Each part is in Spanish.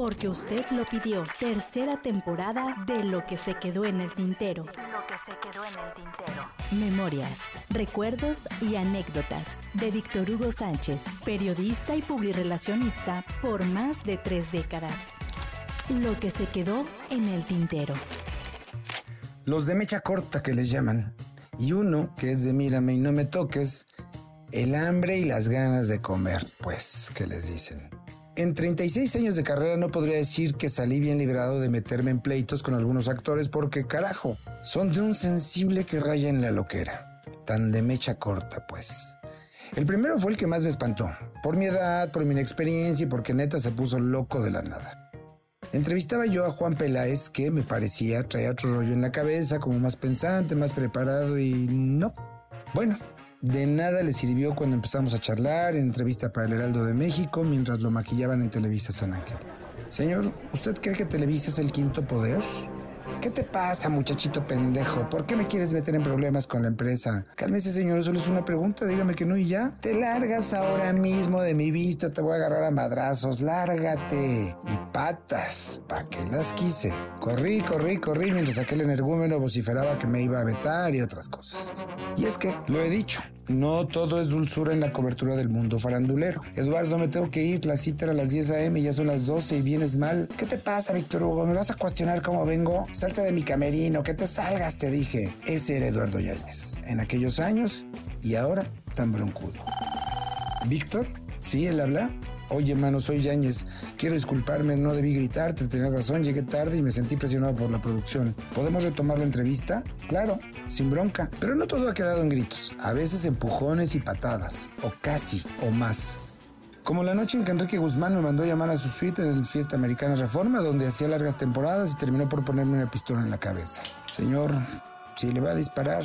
porque usted lo pidió. Tercera temporada de Lo que se quedó en el tintero. Lo que se quedó en el tintero. Memorias, recuerdos y anécdotas de Víctor Hugo Sánchez, periodista y publirelacionista por más de tres décadas. Lo que se quedó en el tintero. Los de mecha corta que les llaman. Y uno que es de mírame y no me toques. El hambre y las ganas de comer, pues, que les dicen. En 36 años de carrera no podría decir que salí bien librado de meterme en pleitos con algunos actores porque carajo, son de un sensible que raya en la loquera. Tan de mecha corta, pues. El primero fue el que más me espantó, por mi edad, por mi inexperiencia y porque neta se puso loco de la nada. Entrevistaba yo a Juan Peláez, que me parecía traía otro rollo en la cabeza, como más pensante, más preparado y no. Bueno, de nada le sirvió cuando empezamos a charlar en entrevista para el Heraldo de México mientras lo maquillaban en Televisa San Ángel. Señor, ¿usted cree que Televisa es el quinto poder? ¿Qué te pasa, muchachito pendejo? ¿Por qué me quieres meter en problemas con la empresa? Cálmese, señor, solo es una pregunta, dígame que no y ya. Te largas ahora mismo de mi vista, te voy a agarrar a madrazos, lárgate. Y patas, ¿pa' qué las quise? Corrí, corrí, corrí mientras aquel energúmeno vociferaba que me iba a vetar y otras cosas. Y es que, lo he dicho, no todo es dulzura en la cobertura del mundo farandulero. Eduardo, me tengo que ir, la cita a las 10 a.m. ya son las 12 y vienes mal. ¿Qué te pasa, Víctor Hugo? ¿Me vas a cuestionar cómo vengo? Salte de mi camerino, que te salgas, te dije. Ese era Eduardo Yáñez. En aquellos años y ahora tan broncudo. ¿Víctor? ¿Sí, él habla? Oye, hermano, soy Yáñez. Quiero disculparme, no debí gritarte, tenías razón, llegué tarde y me sentí presionado por la producción. ¿Podemos retomar la entrevista? Claro, sin bronca. Pero no todo ha quedado en gritos. A veces empujones y patadas. O casi, o más. Como la noche en que Enrique Guzmán me mandó llamar a su suite en el Fiesta Americana Reforma, donde hacía largas temporadas y terminó por ponerme una pistola en la cabeza. Señor, si le va a disparar,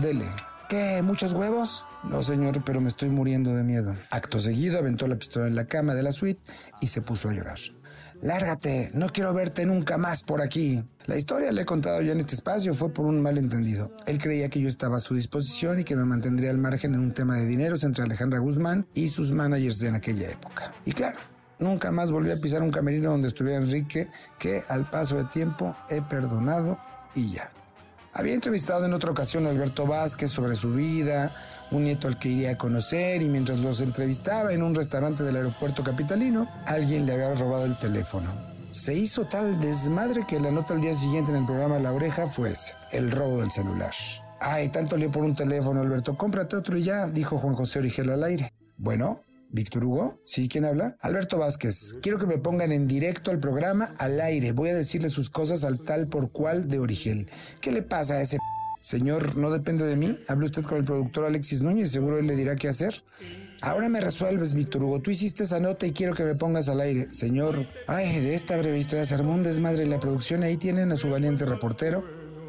dele. ¿Qué? ¿Muchos huevos? No, señor, pero me estoy muriendo de miedo. Acto seguido aventó la pistola en la cama de la suite y se puso a llorar. Lárgate, no quiero verte nunca más por aquí. La historia le he contado ya en este espacio, fue por un malentendido. Él creía que yo estaba a su disposición y que me mantendría al margen en un tema de dineros entre Alejandra Guzmán y sus managers en aquella época. Y claro, nunca más volví a pisar un camerino donde estuviera Enrique, que al paso de tiempo he perdonado y ya. Había entrevistado en otra ocasión a Alberto Vázquez sobre su vida, un nieto al que iría a conocer y mientras los entrevistaba en un restaurante del aeropuerto capitalino, alguien le había robado el teléfono. Se hizo tal desmadre que la nota al día siguiente en el programa La Oreja fue ese, el robo del celular. Ay, tanto lío por un teléfono, Alberto, cómprate otro y ya, dijo Juan José Origel al aire. Bueno, Víctor Hugo, ¿sí? ¿Quién habla? Alberto Vázquez. Quiero que me pongan en directo al programa al aire. Voy a decirle sus cosas al tal por cual de Origel. ¿Qué le pasa a ese p Señor, no depende de mí. Hable usted con el productor Alexis Núñez, seguro él le dirá qué hacer. Ahora me resuelves, Víctor Hugo. Tú hiciste esa nota y quiero que me pongas al aire. Señor, ay, de esta breve historia se armó un desmadre la producción. Ahí tienen a su valiente reportero.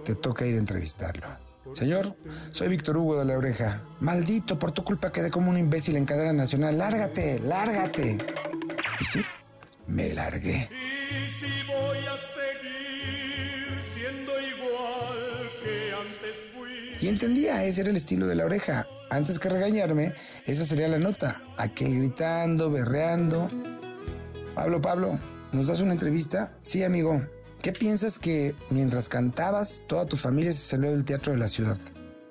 Te toca ir a entrevistarlo. Señor, soy Víctor Hugo de la Oreja. Maldito, por tu culpa quedé como un imbécil en cadena nacional. Lárgate, lárgate. Y sí, me largué. Y si voy a seguir siendo igual que antes fui. Y entendía, ese era el estilo de la oreja. Antes que regañarme, esa sería la nota. Aquel gritando, berreando. Pablo, Pablo, ¿nos das una entrevista? Sí, amigo. ¿Qué piensas que mientras cantabas, toda tu familia se salió del teatro de la ciudad?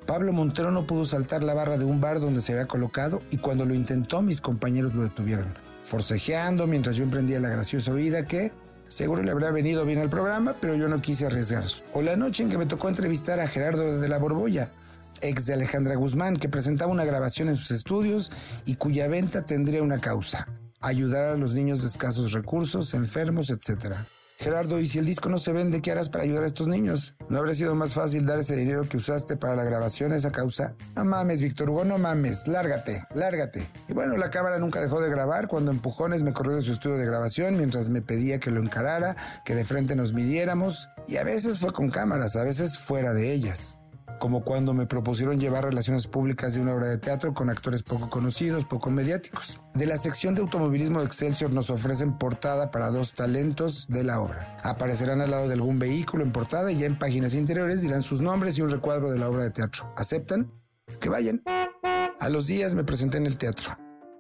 Pablo Montero no pudo saltar la barra de un bar donde se había colocado y cuando lo intentó mis compañeros lo detuvieron, forcejeando mientras yo emprendía la graciosa vida que seguro le habría venido bien al programa, pero yo no quise arriesgar. O la noche en que me tocó entrevistar a Gerardo de la Borbolla, ex de Alejandra Guzmán, que presentaba una grabación en sus estudios y cuya venta tendría una causa, ayudar a los niños de escasos recursos, enfermos, etc. Gerardo, ¿y si el disco no se vende, qué harás para ayudar a estos niños? ¿No habría sido más fácil dar ese dinero que usaste para la grabación a esa causa? No mames, Víctor Hugo, no mames, lárgate, lárgate. Y bueno, la cámara nunca dejó de grabar cuando empujones me corrió de su estudio de grabación mientras me pedía que lo encarara, que de frente nos midiéramos. Y a veces fue con cámaras, a veces fuera de ellas como cuando me propusieron llevar relaciones públicas de una obra de teatro con actores poco conocidos, poco mediáticos. De la sección de automovilismo de Excelsior nos ofrecen portada para dos talentos de la obra. Aparecerán al lado de algún vehículo en portada y ya en páginas interiores dirán sus nombres y un recuadro de la obra de teatro. ¿Aceptan? Que vayan. A los días me presenté en el teatro.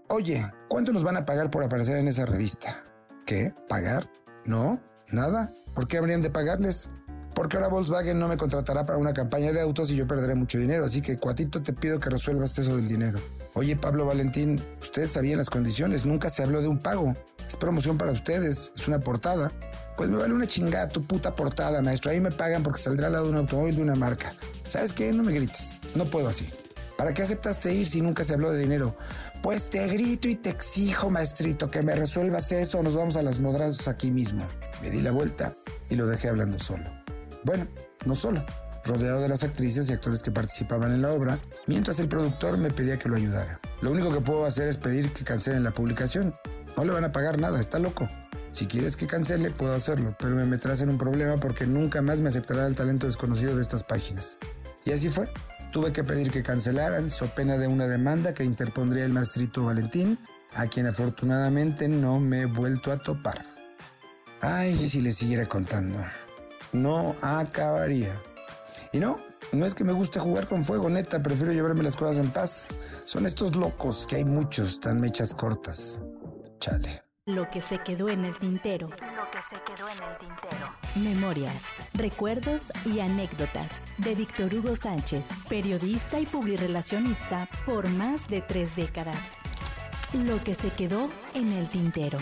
Oye, ¿cuánto nos van a pagar por aparecer en esa revista? ¿Qué? ¿Pagar? No, nada. ¿Por qué habrían de pagarles? Porque ahora Volkswagen no me contratará para una campaña de autos y yo perderé mucho dinero. Así que, cuatito, te pido que resuelvas eso del dinero. Oye, Pablo Valentín, ustedes sabían las condiciones, nunca se habló de un pago. Es promoción para ustedes, es una portada. Pues me vale una chingada tu puta portada, maestro. Ahí me pagan porque saldrá al lado de un automóvil de una marca. ¿Sabes qué? No me grites. No puedo así. ¿Para qué aceptaste ir si nunca se habló de dinero? Pues te grito y te exijo, maestrito, que me resuelvas eso o nos vamos a las modrazos aquí mismo. Me di la vuelta y lo dejé hablando solo. Bueno, no solo, rodeado de las actrices y actores que participaban en la obra, mientras el productor me pedía que lo ayudara. Lo único que puedo hacer es pedir que cancelen la publicación. No le van a pagar nada, está loco. Si quieres que cancele, puedo hacerlo, pero me meterás en un problema porque nunca más me aceptará el talento desconocido de estas páginas. Y así fue. Tuve que pedir que cancelaran, so pena de una demanda que interpondría el maestrito Valentín, a quien afortunadamente no me he vuelto a topar. Ay, si le siguiera contando. No acabaría. Y no, no es que me guste jugar con fuego, neta, prefiero llevarme las cosas en paz. Son estos locos, que hay muchos, tan mechas cortas. Chale. Lo que se quedó en el tintero. Lo que se quedó en el tintero. Memorias, recuerdos y anécdotas de Víctor Hugo Sánchez, periodista y publirelacionista por más de tres décadas. Lo que se quedó en el tintero.